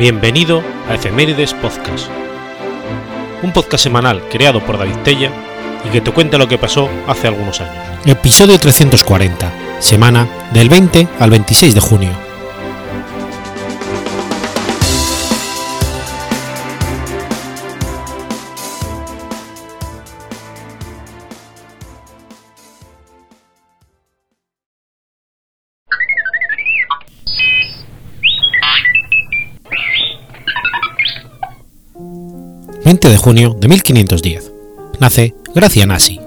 Bienvenido a Efemérides Podcast, un podcast semanal creado por David Tella y que te cuenta lo que pasó hace algunos años. Episodio 340, semana del 20 al 26 de junio. 20 de junio de 1510. Nace Gracia Nasi.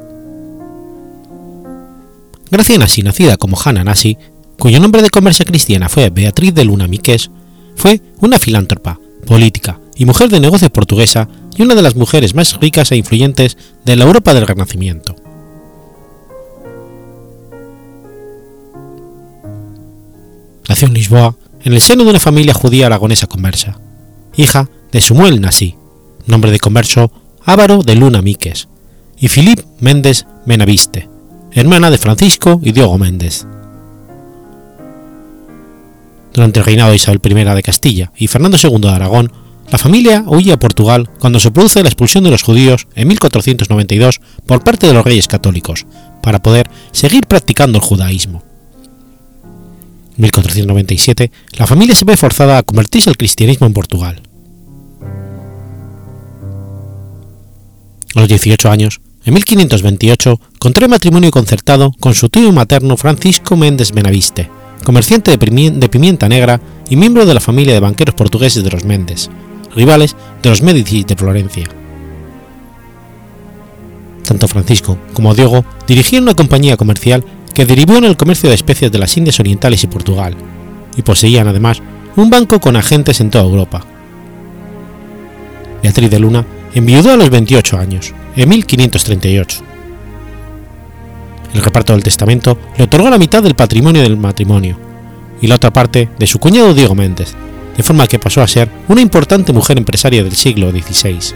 Gracia Nasi, nacida como Hannah Nasi, cuyo nombre de conversa cristiana fue Beatriz de Luna Miqués, fue una filántropa, política y mujer de negocios portuguesa y una de las mujeres más ricas e influyentes de la Europa del Renacimiento. Nació en Lisboa, en el seno de una familia judía aragonesa conversa, hija de Sumuel Nasi, nombre de converso Ávaro de Luna Míquez, y Filip Méndez Benaviste, hermana de Francisco y Diogo Méndez. Durante el reinado de Isabel I de Castilla y Fernando II de Aragón, la familia huye a Portugal cuando se produce la expulsión de los judíos en 1492 por parte de los reyes católicos, para poder seguir practicando el judaísmo. En 1497, la familia se ve forzada a convertirse al cristianismo en Portugal. A los 18 años, en 1528, contrae matrimonio concertado con su tío materno Francisco Méndez Benaviste, comerciante de pimienta negra y miembro de la familia de banqueros portugueses de los Méndez, rivales de los Médicis de Florencia. Tanto Francisco como Diego dirigían una compañía comercial que derivó en el comercio de especies de las Indias Orientales y Portugal, y poseían además un banco con agentes en toda Europa. Beatriz de Luna enviudó a los 28 años, en 1538. El reparto del testamento le otorgó la mitad del patrimonio del matrimonio y la otra parte de su cuñado Diego Méndez, de forma que pasó a ser una importante mujer empresaria del siglo XVI.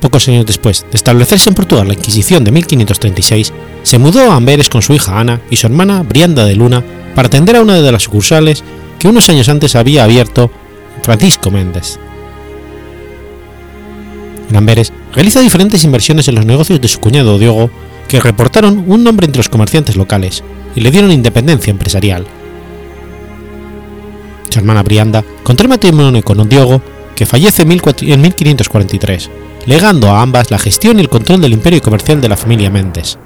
Pocos años después de establecerse en Portugal la Inquisición de 1536, se mudó a Amberes con su hija Ana y su hermana Brianda de Luna para atender a una de las sucursales que unos años antes había abierto Francisco Méndez. En realiza diferentes inversiones en los negocios de su cuñado Diego que reportaron un nombre entre los comerciantes locales y le dieron independencia empresarial. Su hermana Brianda contrae matrimonio con un Diego que fallece en 1543, legando a ambas la gestión y el control del imperio comercial de la familia Méndez,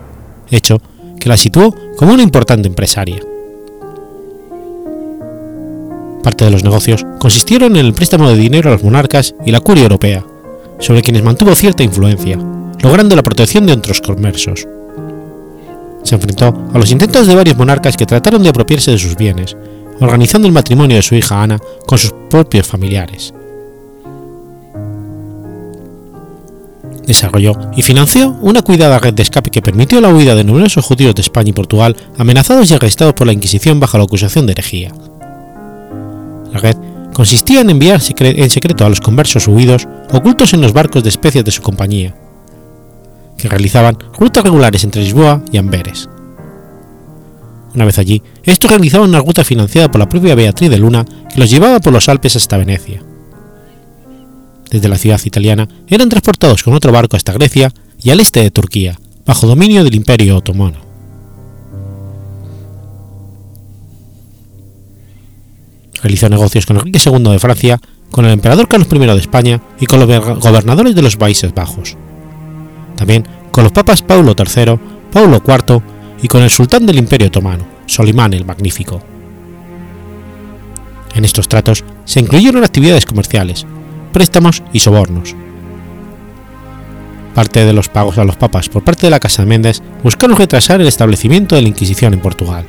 hecho que la situó como una importante empresaria. Parte de los negocios consistieron en el préstamo de dinero a los monarcas y la curia europea, sobre quienes mantuvo cierta influencia, logrando la protección de otros comercios. Se enfrentó a los intentos de varios monarcas que trataron de apropiarse de sus bienes, organizando el matrimonio de su hija Ana con sus propios familiares. Desarrolló y financió una cuidada red de escape que permitió la huida de numerosos judíos de España y Portugal amenazados y arrestados por la Inquisición bajo la acusación de herejía. La red consistía en enviar en secreto a los conversos huidos ocultos en los barcos de especies de su compañía, que realizaban rutas regulares entre Lisboa y Amberes. Una vez allí, estos realizaban una ruta financiada por la propia Beatriz de Luna que los llevaba por los Alpes hasta Venecia. Desde la ciudad italiana eran transportados con otro barco hasta Grecia y al este de Turquía, bajo dominio del Imperio Otomano. Realizó negocios con Enrique II de Francia, con el emperador Carlos I de España y con los gobernadores de los Países Bajos. También con los papas Paulo III, Paulo IV y con el sultán del Imperio Otomano, Solimán el Magnífico. En estos tratos se incluyeron actividades comerciales, préstamos y sobornos. Parte de los pagos a los papas por parte de la Casa de Méndez buscaron retrasar el establecimiento de la Inquisición en Portugal.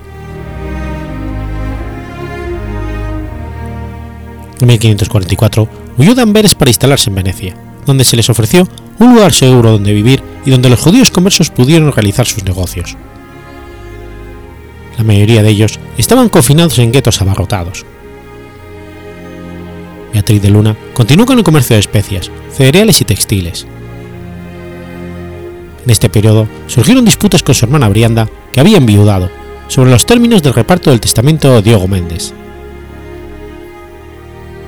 En 1544 huyó de Amberes para instalarse en Venecia, donde se les ofreció un lugar seguro donde vivir y donde los judíos conversos pudieron realizar sus negocios. La mayoría de ellos estaban confinados en guetos abarrotados. Beatriz de Luna continuó con el comercio de especias, cereales y textiles. En este periodo surgieron disputas con su hermana Brianda, que había enviudado, sobre los términos del reparto del testamento de Diego Méndez,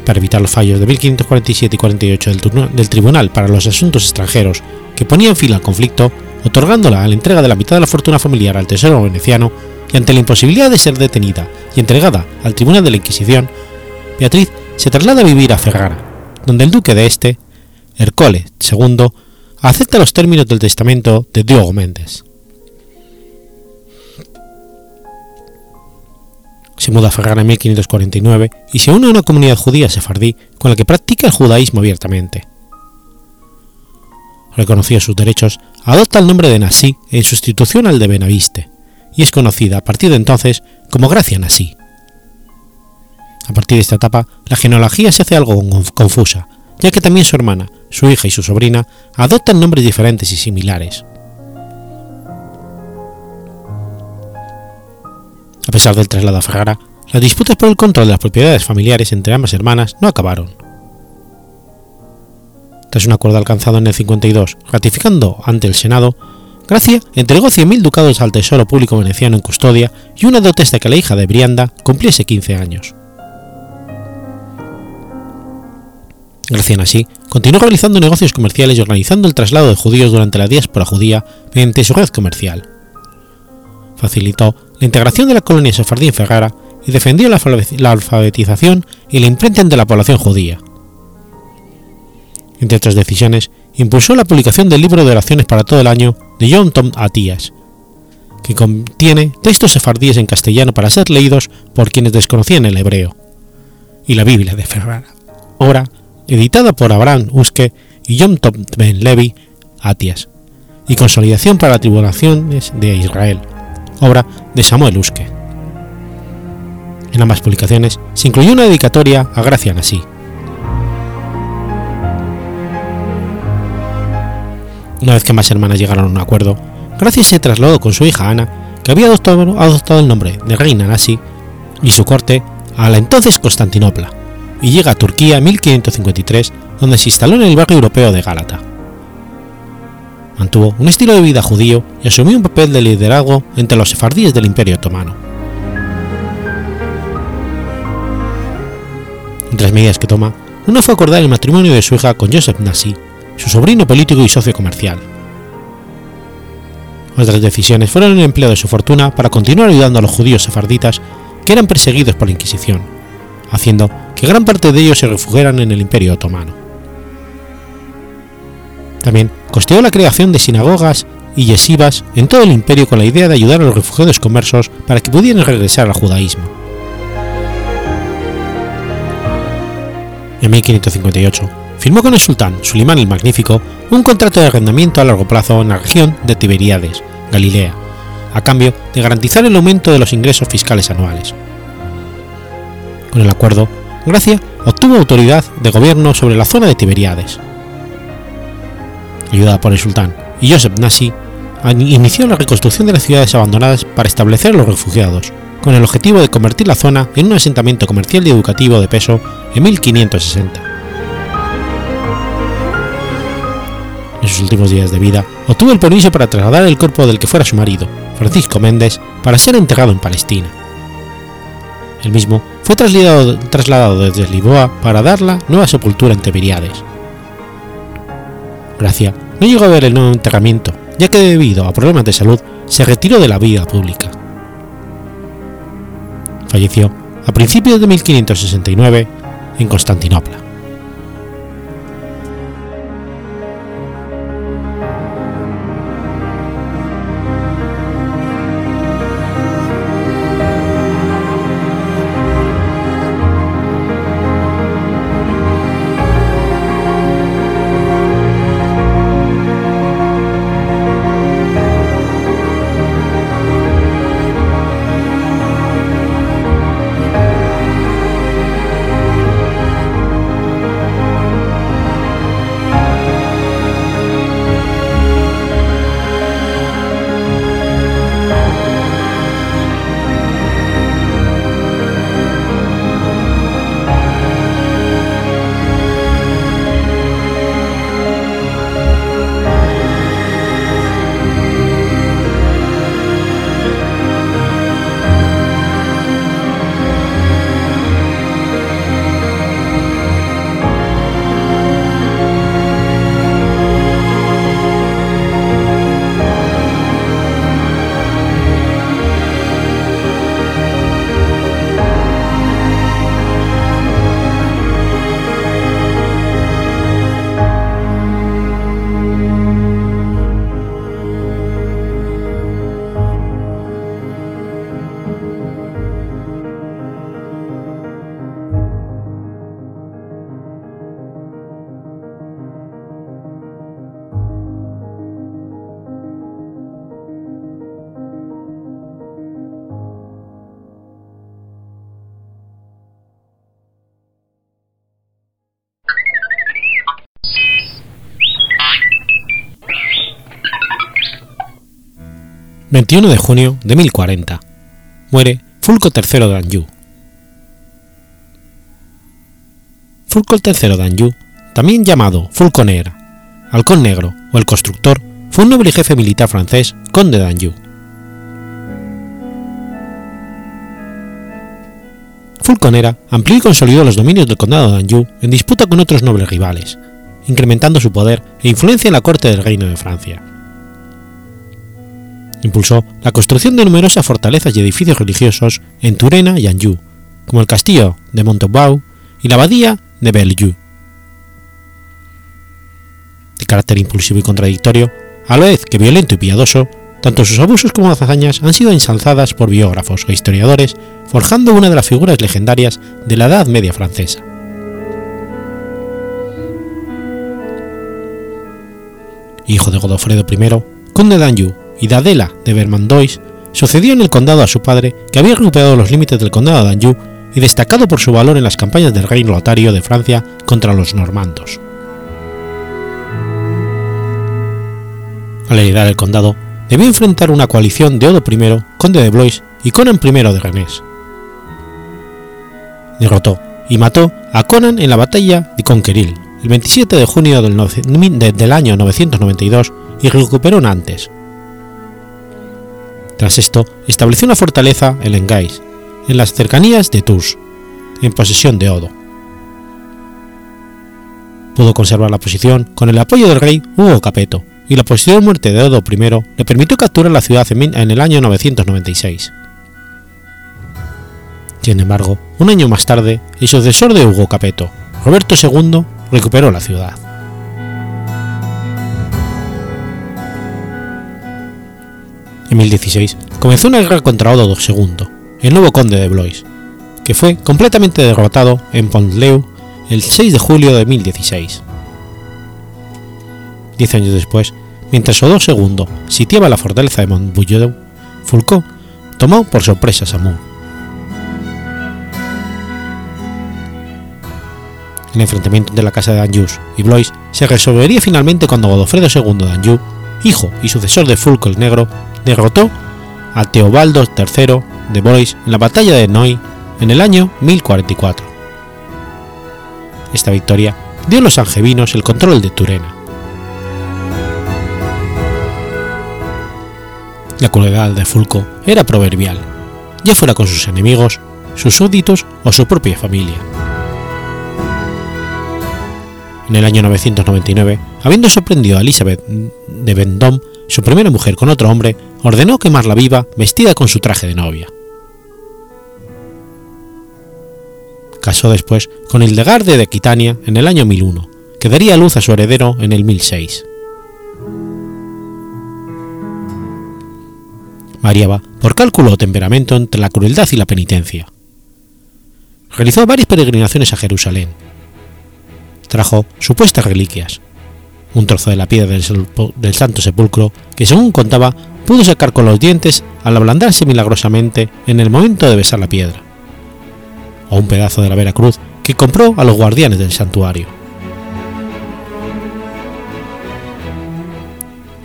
para evitar los fallos de 1547 y 48 del, del Tribunal para los Asuntos Extranjeros que ponían fin al conflicto, otorgándola a la entrega de la mitad de la fortuna familiar al Tesoro veneciano y ante la imposibilidad de ser detenida y entregada al Tribunal de la Inquisición, Beatriz se traslada a vivir a Ferrara, donde el duque de este, Ercole II, acepta los términos del testamento de Diogo Méndez. Se muda a Ferrara en 1549 y se une a una comunidad judía sefardí con la que practica el judaísmo abiertamente. Reconocidos sus derechos, adopta el nombre de Nasí en sustitución al de Benaviste, y es conocida a partir de entonces como Gracia Nasí. A partir de esta etapa, la genealogía se hace algo confusa, ya que también su hermana, su hija y su sobrina adoptan nombres diferentes y similares. A pesar del traslado a Ferrara, las disputas por el control de las propiedades familiares entre ambas hermanas no acabaron. Tras un acuerdo alcanzado en el 52, ratificando ante el Senado, Gracia entregó 100.000 ducados al Tesoro Público Veneciano en custodia y una dote hasta que la hija de Brianda cumpliese 15 años. Graciana así continuó realizando negocios comerciales y organizando el traslado de judíos durante la diáspora judía mediante su red comercial. Facilitó la integración de la colonia sefardí en Ferrara y defendió la alfabetización y la imprenta de la población judía. Entre otras decisiones, impulsó la publicación del libro de oraciones para todo el año de John Tom Atías, que contiene textos sefardíes en castellano para ser leídos por quienes desconocían el hebreo, y la Biblia de Ferrara, obra editada por Abraham Uske y John Tom Ben Levi Atias, y Consolidación para las Tribulaciones de Israel, obra de Samuel Uske. En ambas publicaciones se incluyó una dedicatoria a Gracia Nasí. Una vez que más hermanas llegaron a un acuerdo, Gracia se trasladó con su hija Ana, que había adoptado, adoptado el nombre de Reina Nasi, y su corte a la entonces Constantinopla, y llega a Turquía en 1553, donde se instaló en el barrio europeo de Gálata. Mantuvo un estilo de vida judío y asumió un papel de liderazgo entre los sefardíes del Imperio Otomano. Entre las medidas que toma, una fue acordar el matrimonio de su hija con Joseph Nasi, su sobrino político y socio comercial. Otras decisiones fueron el empleo de su fortuna para continuar ayudando a los judíos sefarditas que eran perseguidos por la Inquisición, haciendo que gran parte de ellos se refugiaran en el Imperio Otomano. También costeó la creación de sinagogas y yesivas en todo el imperio con la idea de ayudar a los refugiados conversos para que pudieran regresar al judaísmo. En 1558 firmó con el sultán Sulimán el Magnífico un contrato de arrendamiento a largo plazo en la región de Tiberíades, Galilea, a cambio de garantizar el aumento de los ingresos fiscales anuales. Con el acuerdo, Gracia obtuvo autoridad de gobierno sobre la zona de Tiberíades. Ayudada por el sultán y Joseph Nasi, inició la reconstrucción de las ciudades abandonadas para establecer a los refugiados, con el objetivo de convertir la zona en un asentamiento comercial y educativo de peso en 1560. En sus últimos días de vida, obtuvo el permiso para trasladar el cuerpo del que fuera su marido, Francisco Méndez, para ser enterrado en Palestina. El mismo fue trasladado, trasladado desde Lisboa para darla nueva sepultura en Tiberiades. Gracia no llegó a ver el nuevo enterramiento, ya que debido a problemas de salud se retiró de la vida pública. Falleció a principios de 1569 en Constantinopla. 21 de junio de 1040. Muere Fulco III de Anjou. Fulco III de Anjou, también llamado Fulco Negra, Halcón Negro o el Constructor, fue un noble jefe militar francés, conde de Anjou. Fulconera amplió y consolidó los dominios del condado de Anjou en disputa con otros nobles rivales, incrementando su poder e influencia en la corte del Reino de Francia. Impulsó la construcción de numerosas fortalezas y edificios religiosos en Turena y Anjou, como el castillo de Montauban y la abadía de Bellevue. De carácter impulsivo y contradictorio, a la vez que violento y piadoso, tanto sus abusos como las hazañas han sido ensalzadas por biógrafos e historiadores, forjando una de las figuras legendarias de la Edad Media francesa. Hijo de Godofredo I, conde de Anjou y de de Vermandois, sucedió en el condado a su padre, que había recuperado los límites del condado de Anjou y destacado por su valor en las campañas del rey Lotario de Francia contra los normandos. Al heredar el condado, debió enfrentar una coalición de Odo I, conde de Blois, y Conan I de Rennes. Derrotó y mató a Conan en la batalla de Conqueril, el 27 de junio del, del año 992 y recuperó Nantes. Tras esto, estableció una fortaleza en Engais, en las cercanías de Tours, en posesión de Odo. Pudo conservar la posición con el apoyo del rey Hugo Capeto, y la posterior muerte de Odo I le permitió capturar la ciudad en el año 996. Sin embargo, un año más tarde, el sucesor de Hugo Capeto, Roberto II, recuperó la ciudad. En 1016 comenzó una guerra contra Odo II, el nuevo conde de Blois, que fue completamente derrotado en Pont-Leu el 6 de julio de 1016. Diez años después, mientras Odo II sitiaba la fortaleza de Montbullieu, Fulco tomó por sorpresa Samur. El enfrentamiento entre la casa de Anjou y Blois se resolvería finalmente cuando Godofredo II de Anjou, hijo y sucesor de Fulco el Negro, derrotó a Teobaldo III de Blois en la batalla de Noy en el año 1044. Esta victoria dio a los angevinos el control de Turena. La crueldad de Fulco era proverbial, ya fuera con sus enemigos, sus súbditos o su propia familia. En el año 999, habiendo sorprendido a Elizabeth de Vendôme, su primera mujer con otro hombre, ordenó quemarla viva vestida con su traje de novia. Casó después con Hildegarde de Aquitania en el año 1001, que daría luz a su heredero en el 1006. Variaba por cálculo o temperamento entre la crueldad y la penitencia. Realizó varias peregrinaciones a Jerusalén. Trajo supuestas reliquias, un trozo de la piedra del, Santo Sepulcro que, según contaba, pudo sacar con los dientes al ablandarse milagrosamente en el momento de besar la piedra, o un pedazo de la Vera Cruz que compró a los guardianes del santuario.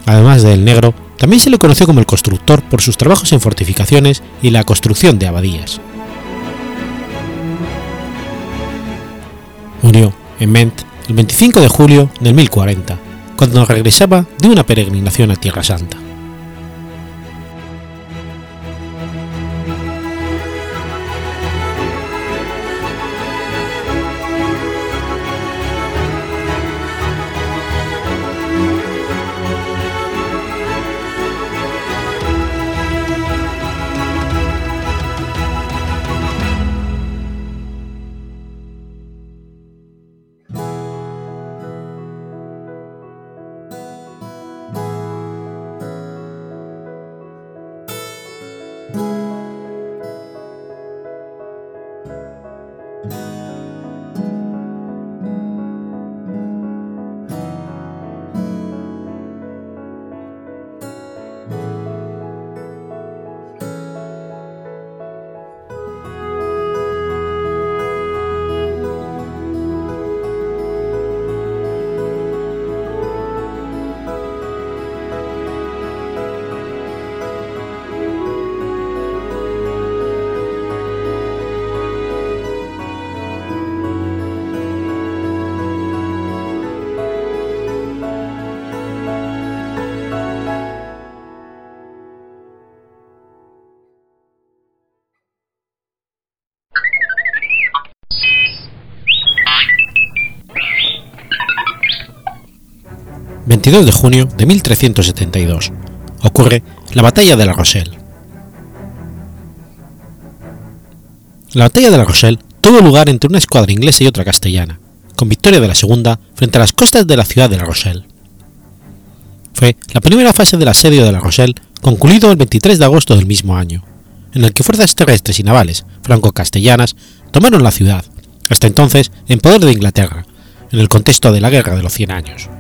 Además del negro, también se le conoció como el constructor por sus trabajos en fortificaciones y la construcción de abadías. Murió en Ment el 25 de julio del 1040, cuando regresaba de una peregrinación a Tierra Santa. 22 de junio de 1372, ocurre la Batalla de La Rochelle. La Batalla de La Rochelle tuvo lugar entre una escuadra inglesa y otra castellana, con victoria de la segunda frente a las costas de la ciudad de La Rochelle. Fue la primera fase del asedio de La Rochelle, concluido el 23 de agosto del mismo año, en el que fuerzas terrestres y navales franco-castellanas tomaron la ciudad, hasta entonces en poder de Inglaterra, en el contexto de la Guerra de los Cien Años.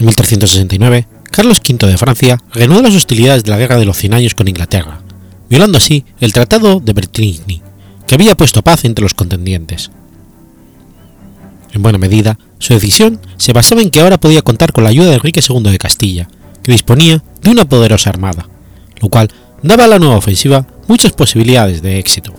En 1369, Carlos V de Francia reanudó las hostilidades de la Guerra de los Cien Años con Inglaterra, violando así el Tratado de Bretigny, que había puesto paz entre los contendientes. En buena medida, su decisión se basaba en que ahora podía contar con la ayuda de Enrique II de Castilla, que disponía de una poderosa armada, lo cual daba a la nueva ofensiva muchas posibilidades de éxito.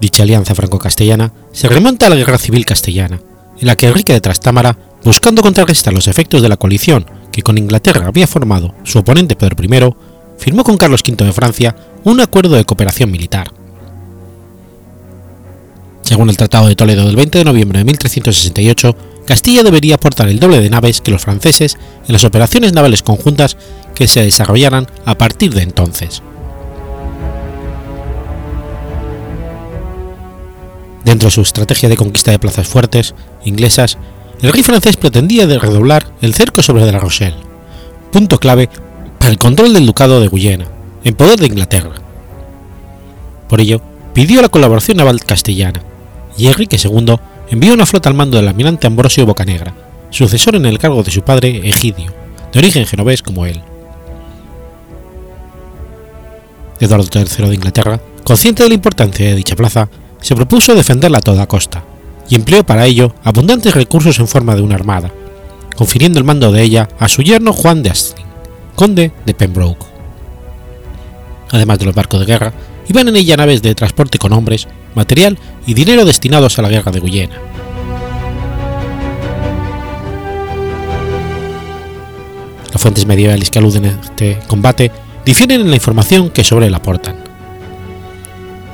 Dicha alianza franco-castellana se remonta a la Guerra Civil Castellana, en la que Enrique de Trastámara, buscando contrarrestar los efectos de la coalición que con Inglaterra había formado su oponente Pedro I, firmó con Carlos V de Francia un acuerdo de cooperación militar. Según el Tratado de Toledo del 20 de noviembre de 1368, Castilla debería aportar el doble de naves que los franceses en las operaciones navales conjuntas que se desarrollaran a partir de entonces. Dentro de su estrategia de conquista de plazas fuertes inglesas, el rey francés pretendía redoblar el cerco sobre La Rochelle, punto clave para el control del ducado de Guyena, en poder de Inglaterra. Por ello, pidió la colaboración naval castellana, y Enrique II envió una flota al mando del almirante Ambrosio Bocanegra, sucesor en el cargo de su padre Egidio, de origen genovés como él. Eduardo III de Inglaterra, consciente de la importancia de dicha plaza, se propuso defenderla a toda costa, y empleó para ello abundantes recursos en forma de una armada, confiriendo el mando de ella a su yerno Juan de Astin, conde de Pembroke. Además de los barcos de guerra, iban en ella naves de transporte con hombres, material y dinero destinados a la guerra de Guyena. Las fuentes medievales que aluden a este combate difieren en la información que sobre él aportan.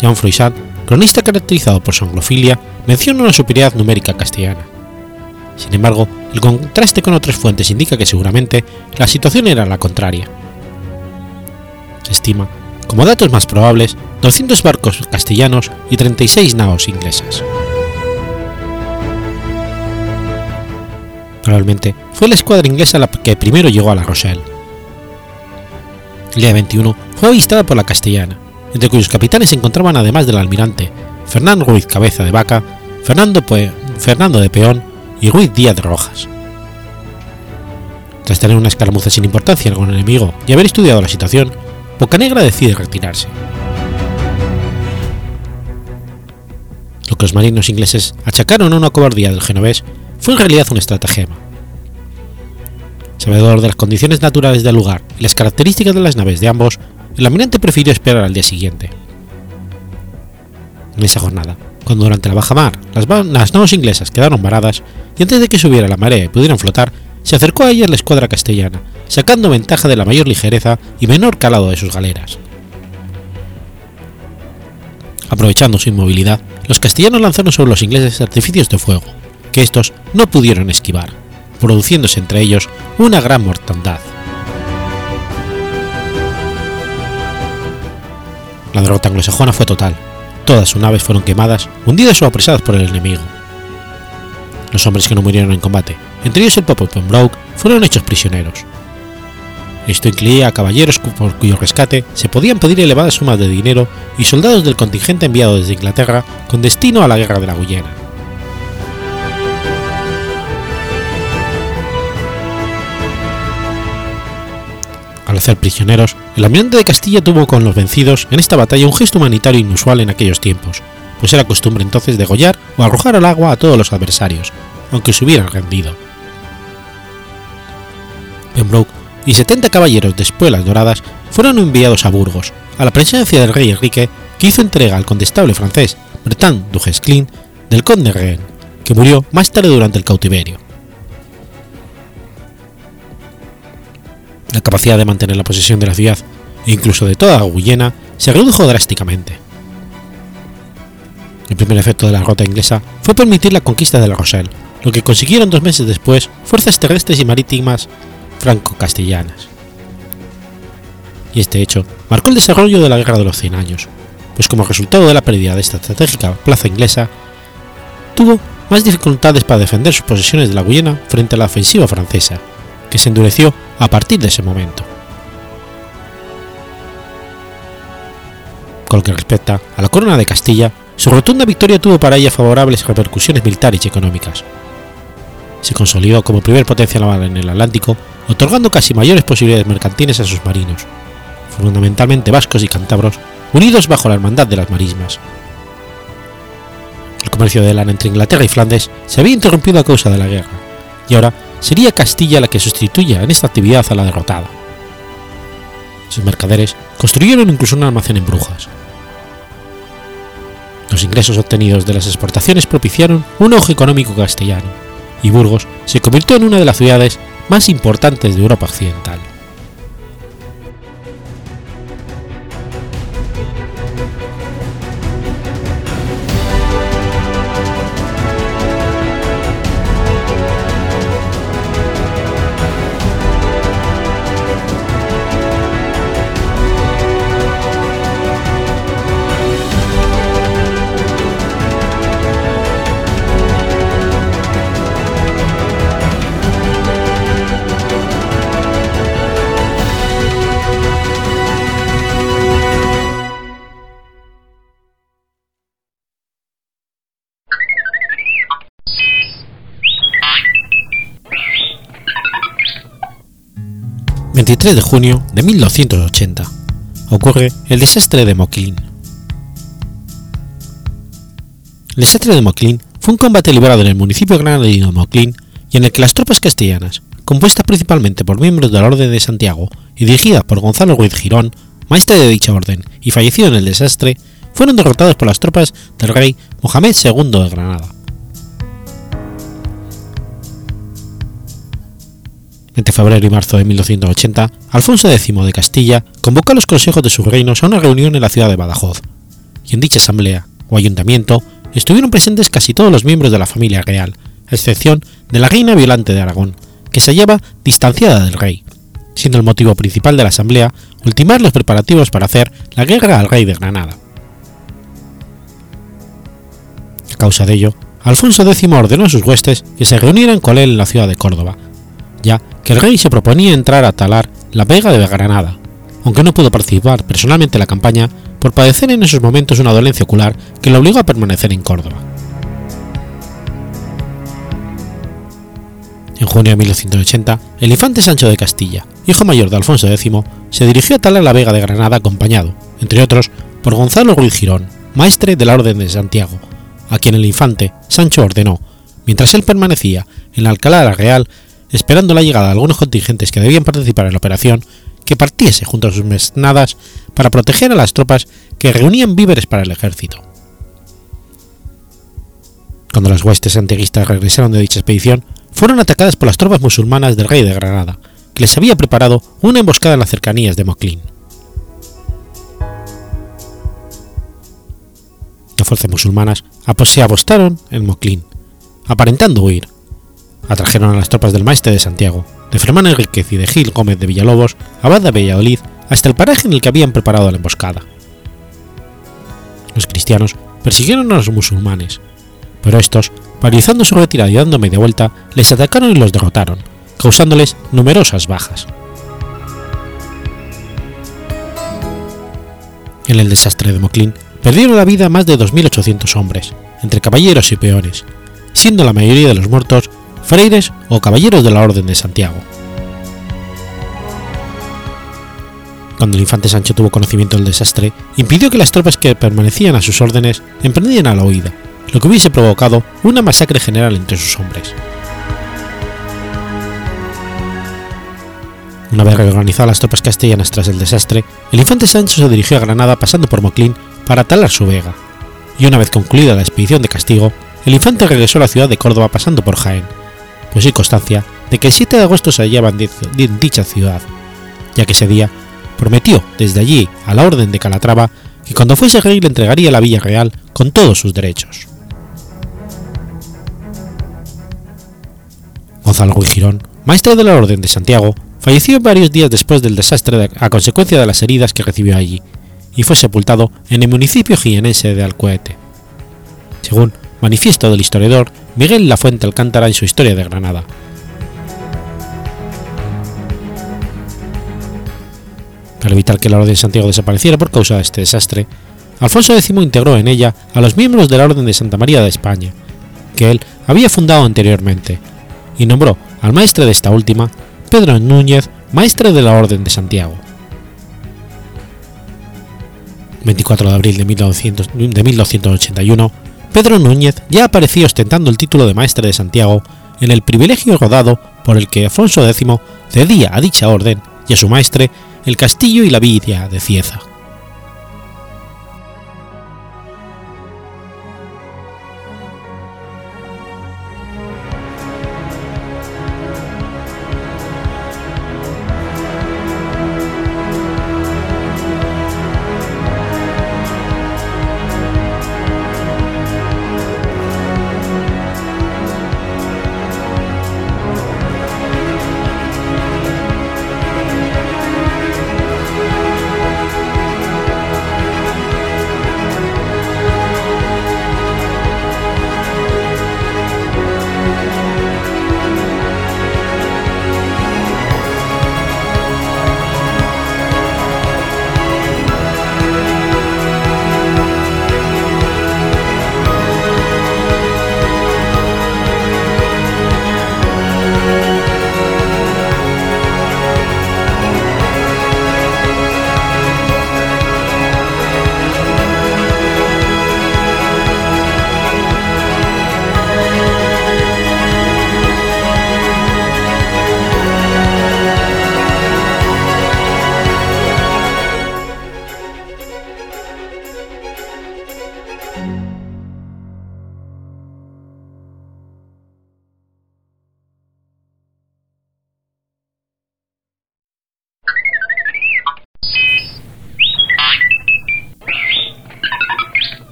Jean Froissart cronista caracterizado por su anglofilia, menciona una superioridad numérica castellana. Sin embargo, el contraste con otras fuentes indica que seguramente la situación era la contraria. Se estima, como datos más probables, 200 barcos castellanos y 36 naos inglesas. Probablemente fue la escuadra inglesa la que primero llegó a La Rochelle. El día 21 fue avistada por la castellana, entre cuyos capitanes se encontraban además del almirante Fernando Ruiz Cabeza de Vaca, Fernando, Fernando de Peón y Ruiz Díaz de Rojas. Tras tener una escaramuza sin importancia con el enemigo y haber estudiado la situación, Bocanegra decide retirarse. Lo que los marinos ingleses achacaron a una cobardía del genovés fue en realidad un estratagema. Sabedor de las condiciones naturales del lugar y las características de las naves de ambos, el almirante prefirió esperar al día siguiente. En esa jornada, cuando durante la baja mar las, las naves inglesas quedaron varadas y antes de que subiera la marea y pudieran flotar, se acercó a ellas la escuadra castellana, sacando ventaja de la mayor ligereza y menor calado de sus galeras. Aprovechando su inmovilidad, los castellanos lanzaron sobre los ingleses artificios de fuego, que estos no pudieron esquivar, produciéndose entre ellos una gran mortandad. La derrota anglosajona fue total. Todas sus naves fueron quemadas, hundidas o apresadas por el enemigo. Los hombres que no murieron en combate, entre ellos el Papa Pembroke, fueron hechos prisioneros. Esto incluía a caballeros por cuyo rescate se podían pedir elevadas sumas de dinero y soldados del contingente enviado desde Inglaterra con destino a la guerra de la Guyena. Al hacer prisioneros, el almirante de Castilla tuvo con los vencidos en esta batalla un gesto humanitario inusual en aquellos tiempos, pues era costumbre entonces degollar o arrojar al agua a todos los adversarios, aunque se hubieran rendido. Pembroke y 70 caballeros de espuelas doradas fueron enviados a Burgos, a la presencia del rey Enrique, que hizo entrega al condestable francés Bertrand du Guesclin del conde Rennes, que murió más tarde durante el cautiverio. La capacidad de mantener la posesión de la ciudad, e incluso de toda Guyena, se redujo drásticamente. El primer efecto de la rota inglesa fue permitir la conquista de La Rochelle, lo que consiguieron dos meses después fuerzas terrestres y marítimas franco-castellanas. Y este hecho marcó el desarrollo de la Guerra de los Cien Años, pues como resultado de la pérdida de esta estratégica plaza inglesa, tuvo más dificultades para defender sus posesiones de la Guyana frente a la ofensiva francesa, que se endureció a partir de ese momento. Con lo que respecta a la corona de Castilla, su rotunda victoria tuvo para ella favorables repercusiones militares y económicas. Se consolidó como primer potencia naval en el Atlántico, otorgando casi mayores posibilidades mercantiles a sus marinos, fundamentalmente vascos y cántabros, unidos bajo la hermandad de las marismas. El comercio de lana entre Inglaterra y Flandes se había interrumpido a causa de la guerra, y ahora sería Castilla la que sustituya en esta actividad a la derrotada. Sus mercaderes construyeron incluso un almacén en Brujas. Los ingresos obtenidos de las exportaciones propiciaron un auge económico castellano, y Burgos se convirtió en una de las ciudades más importantes de Europa Occidental. 23 de junio de 1280 ocurre el desastre de Moclín. El desastre de Moclín fue un combate librado en el municipio granadino de Moclín y en el que las tropas castellanas, compuestas principalmente por miembros de la Orden de Santiago y dirigidas por Gonzalo Ruiz Girón, maestre de dicha orden y fallecido en el desastre, fueron derrotados por las tropas del rey Mohamed II de Granada. Entre febrero y marzo de 1280, Alfonso X de Castilla convocó a los consejos de sus reinos a una reunión en la ciudad de Badajoz, y en dicha asamblea, o ayuntamiento, estuvieron presentes casi todos los miembros de la familia real, a excepción de la reina Violante de Aragón, que se hallaba distanciada del rey, siendo el motivo principal de la asamblea ultimar los preparativos para hacer la guerra al rey de Granada. A causa de ello, Alfonso X ordenó a sus huestes que se reunieran con él en la ciudad de Córdoba, ya que el rey se proponía entrar a talar la Vega de Granada, aunque no pudo participar personalmente en la campaña por padecer en esos momentos una dolencia ocular que lo obligó a permanecer en Córdoba. En junio de 1180, el infante Sancho de Castilla, hijo mayor de Alfonso X, se dirigió a talar la Vega de Granada acompañado, entre otros, por Gonzalo Ruiz Girón, maestre de la Orden de Santiago, a quien el infante Sancho ordenó, mientras él permanecía en la Alcalá la Real, esperando la llegada de algunos contingentes que debían participar en la operación, que partiese junto a sus mesnadas para proteger a las tropas que reunían víveres para el ejército. Cuando las huestes antiguistas regresaron de dicha expedición, fueron atacadas por las tropas musulmanas del rey de Granada, que les había preparado una emboscada en las cercanías de Moclín. Las fuerzas musulmanas se apostaron en Moclín, aparentando huir, atrajeron a las tropas del maestre de Santiago, de Fermán Enríquez y de Gil Gómez de Villalobos, abad de Valladolid, hasta el paraje en el que habían preparado la emboscada. Los cristianos persiguieron a los musulmanes, pero estos, paralizando su retirada y dando media vuelta, les atacaron y los derrotaron, causándoles numerosas bajas. En el desastre de Moclín perdieron la vida más de 2.800 hombres, entre caballeros y peones, siendo la mayoría de los muertos freires o caballeros de la Orden de Santiago. Cuando el infante Sancho tuvo conocimiento del desastre, impidió que las tropas que permanecían a sus órdenes emprendieran a la huida, lo que hubiese provocado una masacre general entre sus hombres. Una vez reorganizadas las tropas castellanas tras el desastre, el infante Sancho se dirigió a Granada pasando por Moclín para talar su vega, y una vez concluida la expedición de castigo, el infante regresó a la ciudad de Córdoba pasando por Jaén, pues hay constancia de que el 7 de agosto se hallaba en dicha ciudad, ya que ese día prometió desde allí a la orden de Calatrava que cuando fuese rey le entregaría la villa real con todos sus derechos. Gonzalo Ruiz Girón, maestro de la Orden de Santiago, falleció varios días después del desastre a consecuencia de las heridas que recibió allí, y fue sepultado en el municipio jienense de Alcoete. Según manifiesto del historiador Miguel Lafuente Alcántara en su Historia de Granada. Para evitar que la Orden de Santiago desapareciera por causa de este desastre, Alfonso X integró en ella a los miembros de la Orden de Santa María de España, que él había fundado anteriormente, y nombró al maestre de esta última, Pedro Núñez, maestre de la Orden de Santiago. 24 de abril de, 1900, de 1281, Pedro Núñez ya aparecía ostentando el título de maestre de Santiago en el privilegio rodado por el que Afonso X cedía a dicha orden y a su maestre el castillo y la villa de Cieza.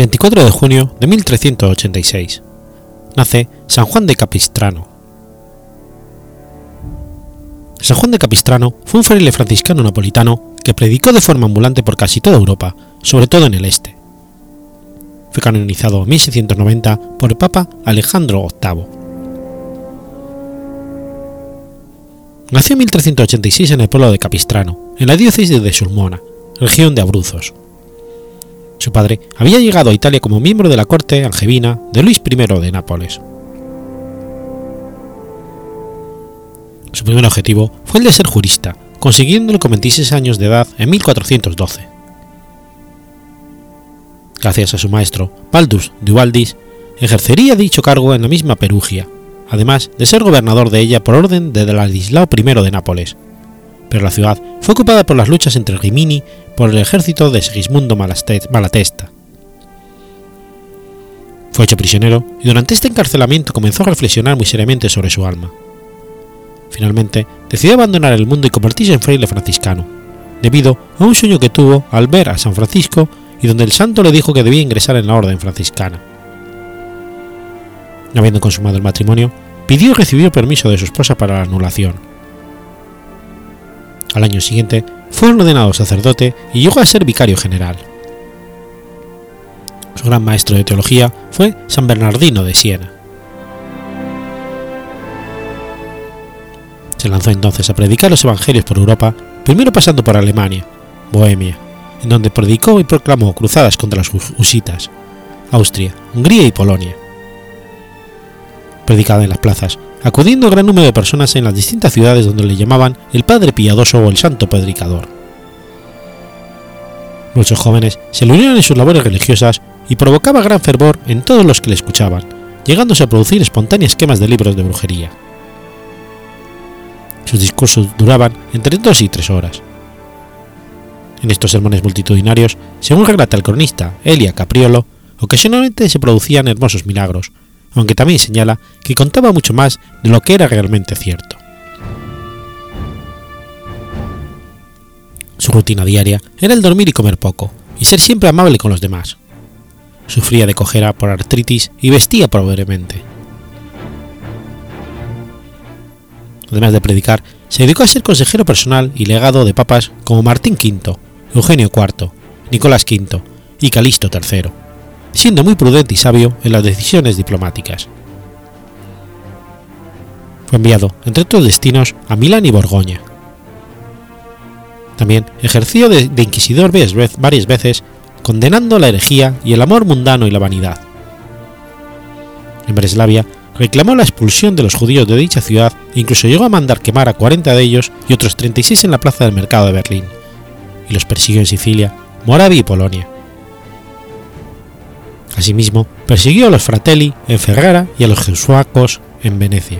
24 de junio de 1386. Nace San Juan de Capistrano. San Juan de Capistrano fue un fraile franciscano napolitano que predicó de forma ambulante por casi toda Europa, sobre todo en el este. Fue canonizado en 1690 por el Papa Alejandro VIII. Nació en 1386 en el pueblo de Capistrano, en la diócesis de Sulmona, región de Abruzos. Su padre había llegado a Italia como miembro de la corte angevina de Luis I de Nápoles. Su primer objetivo fue el de ser jurista, consiguiéndolo con 26 años de edad en 1412. Gracias a su maestro, Baldus de Ubaldis, ejercería dicho cargo en la misma Perugia, además de ser gobernador de ella por orden de Ladislao I de Nápoles, pero la ciudad fue ocupada por las luchas entre Rimini por el ejército de Sigismundo Malatesta. Fue hecho prisionero y durante este encarcelamiento comenzó a reflexionar muy seriamente sobre su alma. Finalmente, decidió abandonar el mundo y convertirse en fraile franciscano, debido a un sueño que tuvo al ver a San Francisco y donde el santo le dijo que debía ingresar en la orden franciscana. Habiendo consumado el matrimonio, pidió y recibió permiso de su esposa para la anulación al año siguiente fue ordenado sacerdote y llegó a ser vicario general. Su gran maestro de teología fue San Bernardino de Siena. Se lanzó entonces a predicar los evangelios por Europa, primero pasando por Alemania, Bohemia, en donde predicó y proclamó cruzadas contra los husitas, Austria, Hungría y Polonia. Predicaba en las plazas, acudiendo gran número de personas en las distintas ciudades donde le llamaban el Padre Piadoso o el Santo Predicador. Muchos jóvenes se le unieron en sus labores religiosas y provocaba gran fervor en todos los que le escuchaban, llegándose a producir espontáneas quemas de libros de brujería. Sus discursos duraban entre dos y tres horas. En estos sermones multitudinarios, según relata el cronista Elia Capriolo, ocasionalmente se producían hermosos milagros, aunque también señala que contaba mucho más de lo que era realmente cierto. Su rutina diaria era el dormir y comer poco, y ser siempre amable con los demás. Sufría de cojera por artritis y vestía pobremente. Además de predicar, se dedicó a ser consejero personal y legado de papas como Martín V, Eugenio IV, Nicolás V y Calixto III, siendo muy prudente y sabio en las decisiones diplomáticas. Fue enviado, entre otros destinos, a Milán y Borgoña. También ejerció de, de inquisidor varias veces, condenando la herejía y el amor mundano y la vanidad. En Breslavia reclamó la expulsión de los judíos de dicha ciudad e incluso llegó a mandar quemar a 40 de ellos y otros 36 en la plaza del mercado de Berlín, y los persiguió en Sicilia, Moravia y Polonia. Asimismo, persiguió a los Fratelli en Ferrara y a los Jesuacos en Venecia.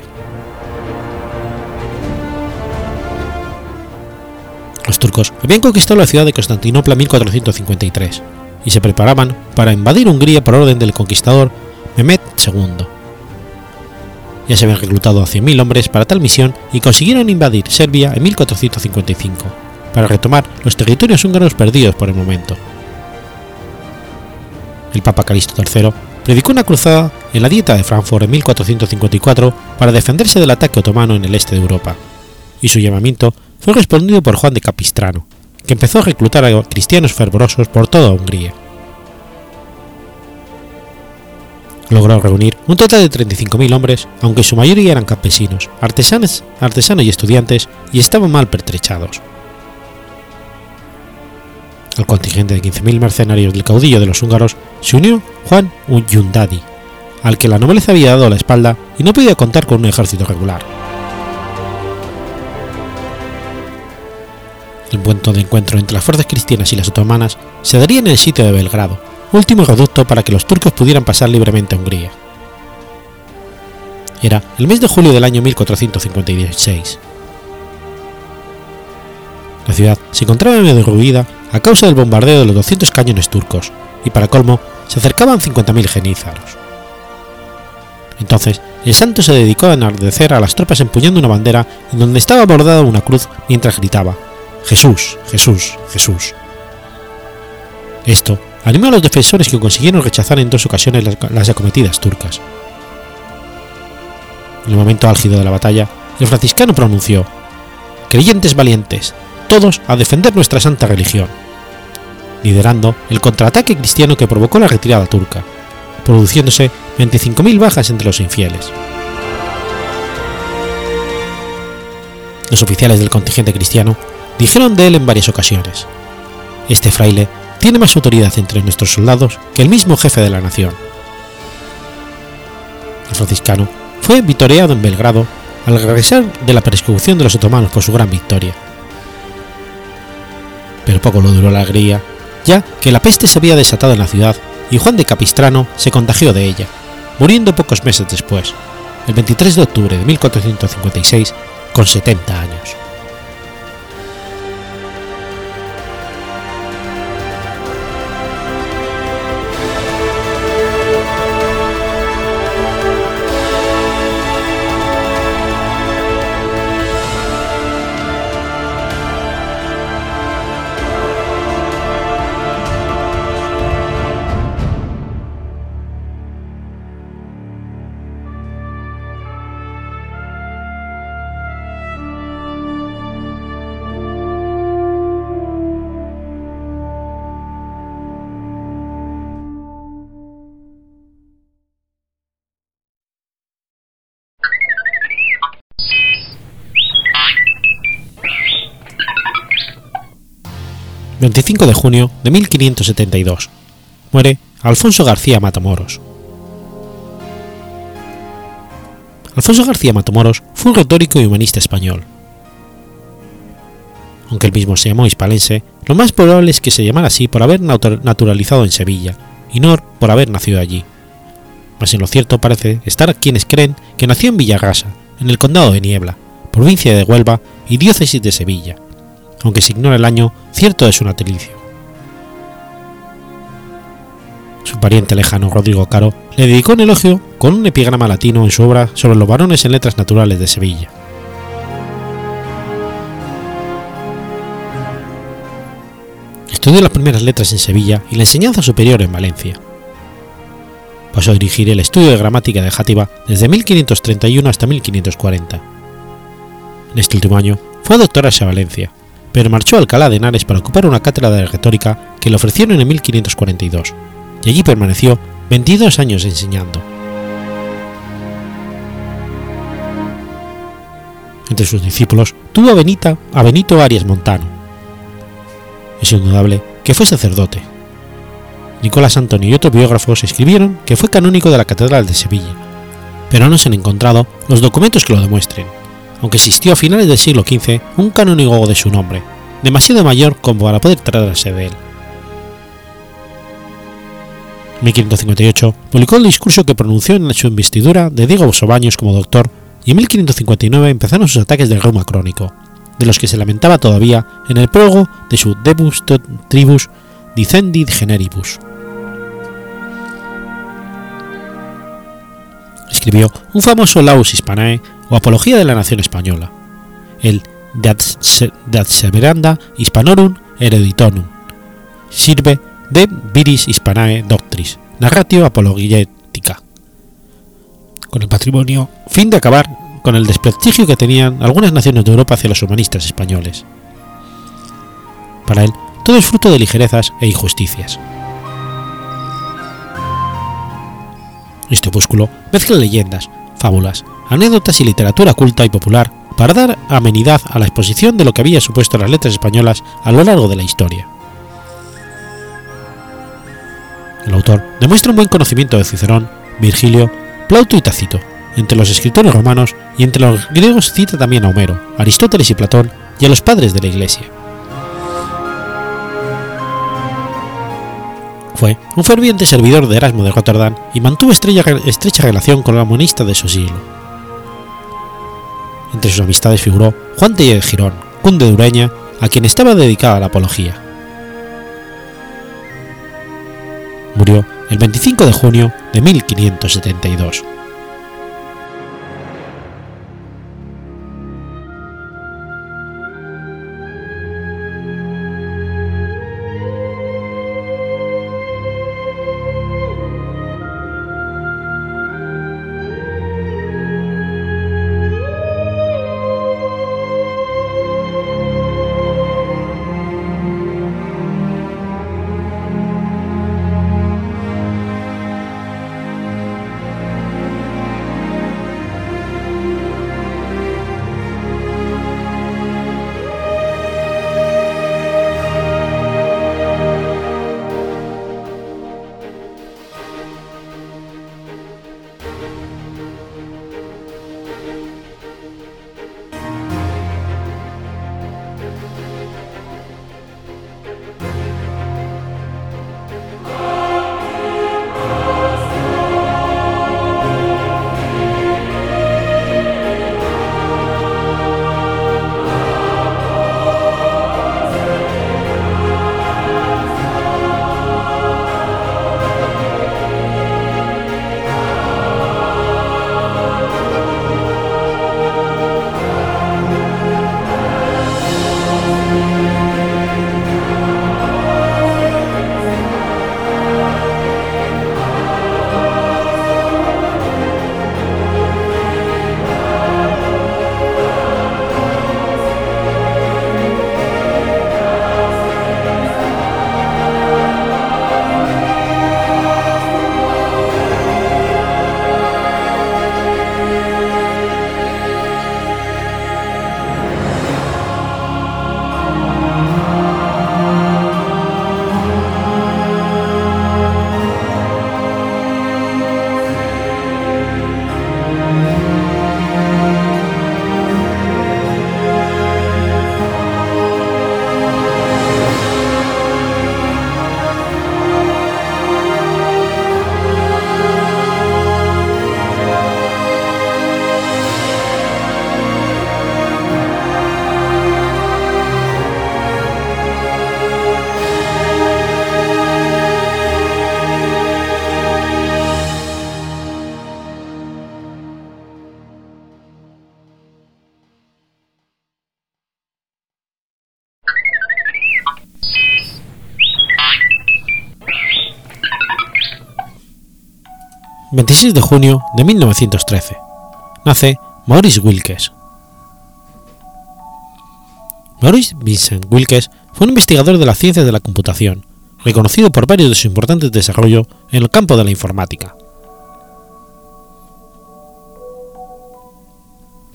Los turcos habían conquistado la ciudad de Constantinopla en 1453 y se preparaban para invadir Hungría por orden del conquistador Mehmed II. Ya se habían reclutado a 100.000 hombres para tal misión y consiguieron invadir Serbia en 1455, para retomar los territorios húngaros perdidos por el momento. El Papa Calixto III predicó una cruzada en la Dieta de Frankfurt en 1454 para defenderse del ataque otomano en el este de Europa, y su llamamiento fue respondido por Juan de Capistrano, que empezó a reclutar a cristianos fervorosos por toda Hungría. Logró reunir un total de 35.000 hombres, aunque su mayoría eran campesinos, artesanos, artesanos y estudiantes, y estaban mal pertrechados. Al contingente de 15.000 mercenarios del caudillo de los húngaros se unió Juan Uyundadi, al que la nobleza había dado la espalda y no podía contar con un ejército regular. El punto de encuentro entre las fuerzas cristianas y las otomanas se daría en el sitio de Belgrado, último reducto para que los turcos pudieran pasar libremente a Hungría. Era el mes de julio del año 1456. La ciudad se encontraba medio derruida a causa del bombardeo de los 200 cañones turcos, y para colmo se acercaban 50.000 genízaros. Entonces, el santo se dedicó a enardecer a las tropas empuñando una bandera en donde estaba bordada una cruz mientras gritaba, Jesús, Jesús, Jesús. Esto animó a los defensores que consiguieron rechazar en dos ocasiones las, acometidas turcas. En el momento álgido de la batalla, el franciscano pronunció, Creyentes valientes, todos a defender nuestra santa religión, liderando el contraataque cristiano que provocó la retirada turca, produciéndose 25.000 bajas entre los infieles. Los oficiales del contingente cristiano dijeron de él en varias ocasiones, Este fraile tiene más autoridad entre nuestros soldados que el mismo jefe de la nación. El franciscano fue vitoreado en Belgrado al regresar de la persecución de los otomanos por su gran victoria. Pero poco lo duró la alegría, ya que la peste se había desatado en la ciudad y Juan de Capistrano se contagió de ella, muriendo pocos meses después, el 23 de octubre de 1456, con 70 años. 25 de junio de 1572. Muere Alfonso García Matamoros. Alfonso García Matamoros fue un retórico y humanista español. Aunque él mismo se llamó hispalense, lo más probable es que se llamara así por haber naturalizado en Sevilla, y no por haber nacido allí. Mas en lo cierto parece estar quienes creen que nació en Villarrasa, en el condado de Niebla, provincia de Huelva y diócesis de Sevilla, aunque se ignora el año cierto de su natalicio. Su pariente lejano Rodrigo Caro le dedicó un elogio con un epigrama latino en su obra sobre los varones en letras naturales de Sevilla. Estudió las primeras letras en Sevilla y la enseñanza superior en Valencia. Pasó a dirigir el estudio de gramática de Játiva desde 1531 hasta 1540. En este último año fue a doctorarse Valencia, pero marchó a Alcalá de Henares para ocupar una cátedra de retórica que le ofrecieron en 1542, y allí permaneció 22 años enseñando. Entre sus discípulos tuvo a, Benita, a Benito Arias Montano. Es indudable que fue sacerdote. Nicolás Antonio y otros biógrafos escribieron que fue canónico de la Catedral de Sevilla, pero no se han encontrado los documentos que lo demuestren, aunque existió a finales del siglo XV un canónigo de su nombre, demasiado mayor como para poder tratarse de él. En 1558 publicó el discurso que pronunció en su investidura de Diego Sobaños como doctor y en 1559 empezaron sus ataques del reuma crónico, de los que se lamentaba todavía en el prólogo de su Debus Tribus Dicendi Generibus. Escribió un famoso Laus Hispanae o Apología de la Nación Española, el De Adseveranda Hispanorum Hereditonum, sirve de Viris Hispanae Doctris, Narratio Apologetica con el patrimonio, fin de acabar con el desprestigio que tenían algunas naciones de Europa hacia los humanistas españoles. Para él, todo es fruto de ligerezas e injusticias. Este opúsculo mezcla leyendas, fábulas, anécdotas y literatura culta y popular para dar amenidad a la exposición de lo que había supuesto las letras españolas a lo largo de la historia. El autor demuestra un buen conocimiento de Cicerón, Virgilio Plauto y Tácito, entre los escritores romanos y entre los griegos cita también a Homero, Aristóteles y Platón y a los padres de la Iglesia. Fue un ferviente servidor de Erasmo de Rotterdam y mantuvo estrecha relación con el humanista de su siglo. Entre sus amistades figuró Juan de Girón, conde de Ureña, a quien estaba dedicada la apología. Murió el 25 de junio de 1572. 26 de junio de 1913. Nace Maurice Wilkes. Maurice Vincent Wilkes fue un investigador de las ciencias de la computación, reconocido por varios de sus importantes desarrollos en el campo de la informática.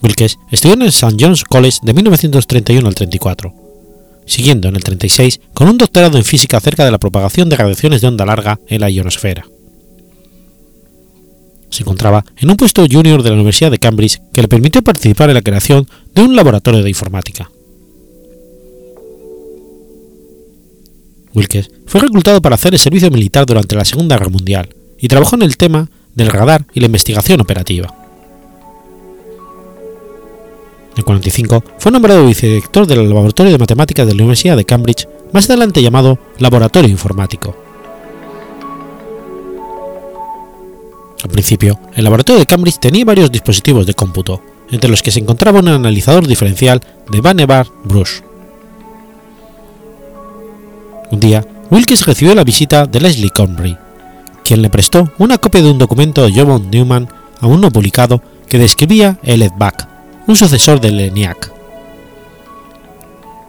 Wilkes estudió en el St. John's College de 1931 al 34, siguiendo en el 36 con un doctorado en física acerca de la propagación de radiaciones de onda larga en la ionosfera. Se encontraba en un puesto junior de la Universidad de Cambridge que le permitió participar en la creación de un laboratorio de informática. Wilkes fue reclutado para hacer el servicio militar durante la Segunda Guerra Mundial y trabajó en el tema del radar y la investigación operativa. En 1945 fue nombrado vicedirector del Laboratorio de Matemáticas de la Universidad de Cambridge, más adelante llamado Laboratorio Informático. Al principio, el laboratorio de Cambridge tenía varios dispositivos de cómputo, entre los que se encontraba un analizador diferencial de Vannevar Brush. Un día, Wilkes recibió la visita de Leslie Conbury, quien le prestó una copia de un documento de John Newman aún no publicado que describía el EDVAC, un sucesor del ENIAC.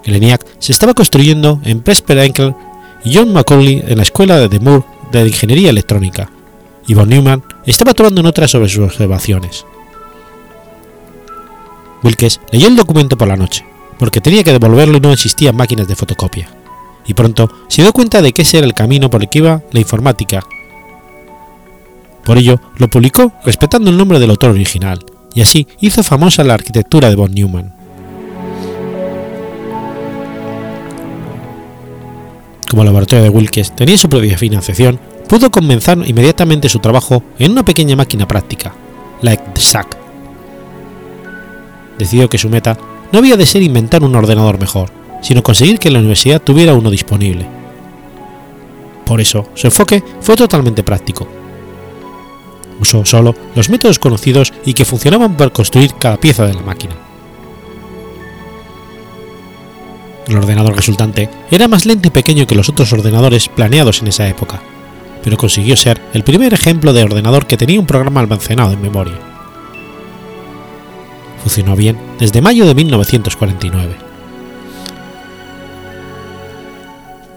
El ENIAC se estaba construyendo en Presper Enkel y John Macaulay en la escuela de Moore de Ingeniería Electrónica, y von estaba tomando notas sobre sus observaciones. Wilkes leyó el documento por la noche, porque tenía que devolverlo y no existían máquinas de fotocopia, y pronto se dio cuenta de que ese era el camino por el que iba la informática. Por ello, lo publicó respetando el nombre del autor original, y así hizo famosa la arquitectura de von Neumann. Como laboratorio de Wilkes tenía su propia financiación, pudo comenzar inmediatamente su trabajo en una pequeña máquina práctica, la EXAC. Decidió que su meta no había de ser inventar un ordenador mejor, sino conseguir que la universidad tuviera uno disponible. Por eso, su enfoque fue totalmente práctico. Usó solo los métodos conocidos y que funcionaban para construir cada pieza de la máquina. El ordenador resultante era más lento y pequeño que los otros ordenadores planeados en esa época, pero consiguió ser el primer ejemplo de ordenador que tenía un programa almacenado en memoria. Funcionó bien desde mayo de 1949.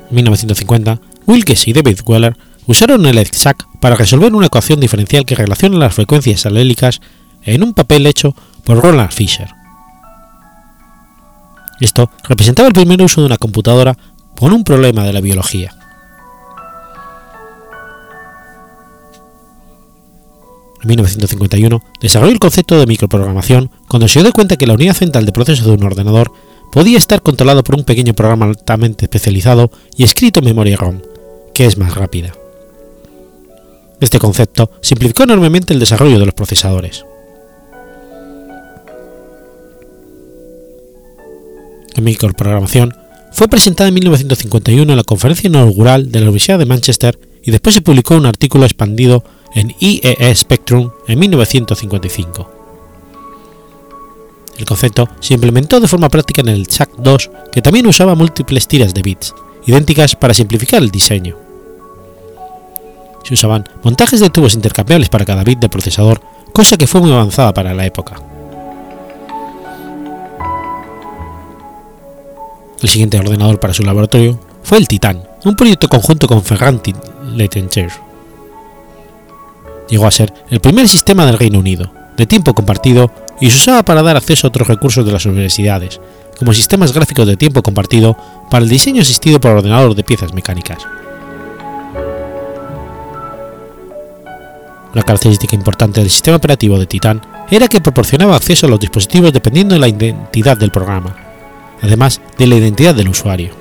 En 1950, Wilkes y David Weller usaron el EXAC para resolver una ecuación diferencial que relaciona las frecuencias alélicas en un papel hecho por Roland Fisher. Esto representaba el primer uso de una computadora con un problema de la biología. En 1951 desarrolló el concepto de microprogramación cuando se dio cuenta que la unidad central de proceso de un ordenador podía estar controlado por un pequeño programa altamente especializado y escrito en memoria ROM, que es más rápida. Este concepto simplificó enormemente el desarrollo de los procesadores. La microprogramación fue presentada en 1951 en la conferencia inaugural de la Universidad de Manchester y después se publicó un artículo expandido en IEE Spectrum en 1955. El concepto se implementó de forma práctica en el SAC-2, que también usaba múltiples tiras de bits, idénticas para simplificar el diseño. Se usaban montajes de tubos intercambiables para cada bit de procesador, cosa que fue muy avanzada para la época. El siguiente ordenador para su laboratorio fue el Titan, un proyecto conjunto con Ferranti Lettenger. Llegó a ser el primer sistema del Reino Unido, de tiempo compartido, y se usaba para dar acceso a otros recursos de las universidades, como sistemas gráficos de tiempo compartido para el diseño asistido por ordenador de piezas mecánicas. Una característica importante del sistema operativo de Titan era que proporcionaba acceso a los dispositivos dependiendo de la identidad del programa, además de la identidad del usuario.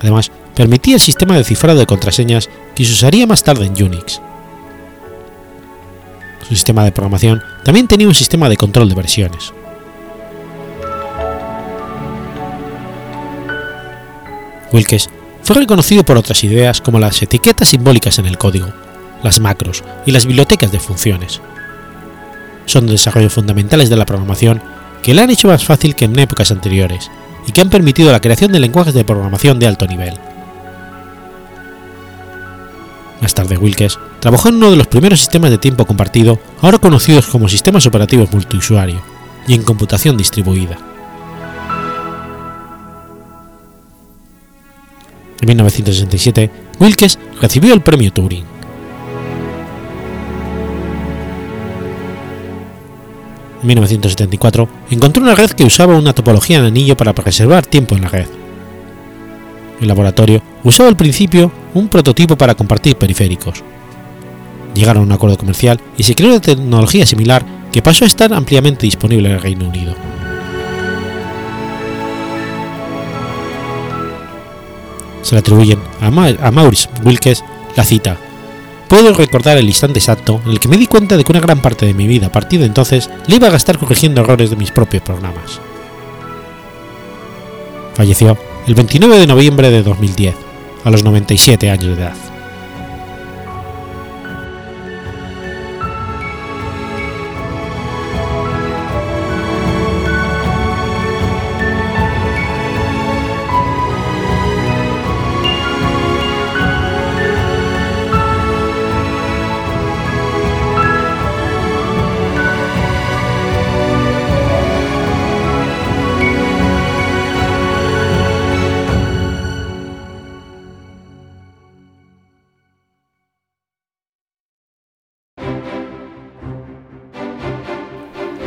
Además, permitía el sistema de cifrado de contraseñas que se usaría más tarde en Unix. Su sistema de programación también tenía un sistema de control de versiones. Wilkes fue reconocido por otras ideas como las etiquetas simbólicas en el código, las macros y las bibliotecas de funciones. Son desarrollos fundamentales de la programación que le han hecho más fácil que en épocas anteriores y que han permitido la creación de lenguajes de programación de alto nivel. Más tarde, Wilkes trabajó en uno de los primeros sistemas de tiempo compartido, ahora conocidos como sistemas operativos multiusuario, y en computación distribuida. En 1967, Wilkes recibió el premio Turing. En 1974, encontró una red que usaba una topología de anillo para preservar tiempo en la red. El laboratorio usaba al principio un prototipo para compartir periféricos. Llegaron a un acuerdo comercial y se creó una tecnología similar que pasó a estar ampliamente disponible en el Reino Unido. Se le atribuyen a, Maurice Wilkes la cita. Puedo recordar el instante exacto en el que me di cuenta de que una gran parte de mi vida a partir de entonces le iba a gastar corrigiendo errores de mis propios programas. Falleció el 29 de noviembre de 2010, a los 97 años de edad.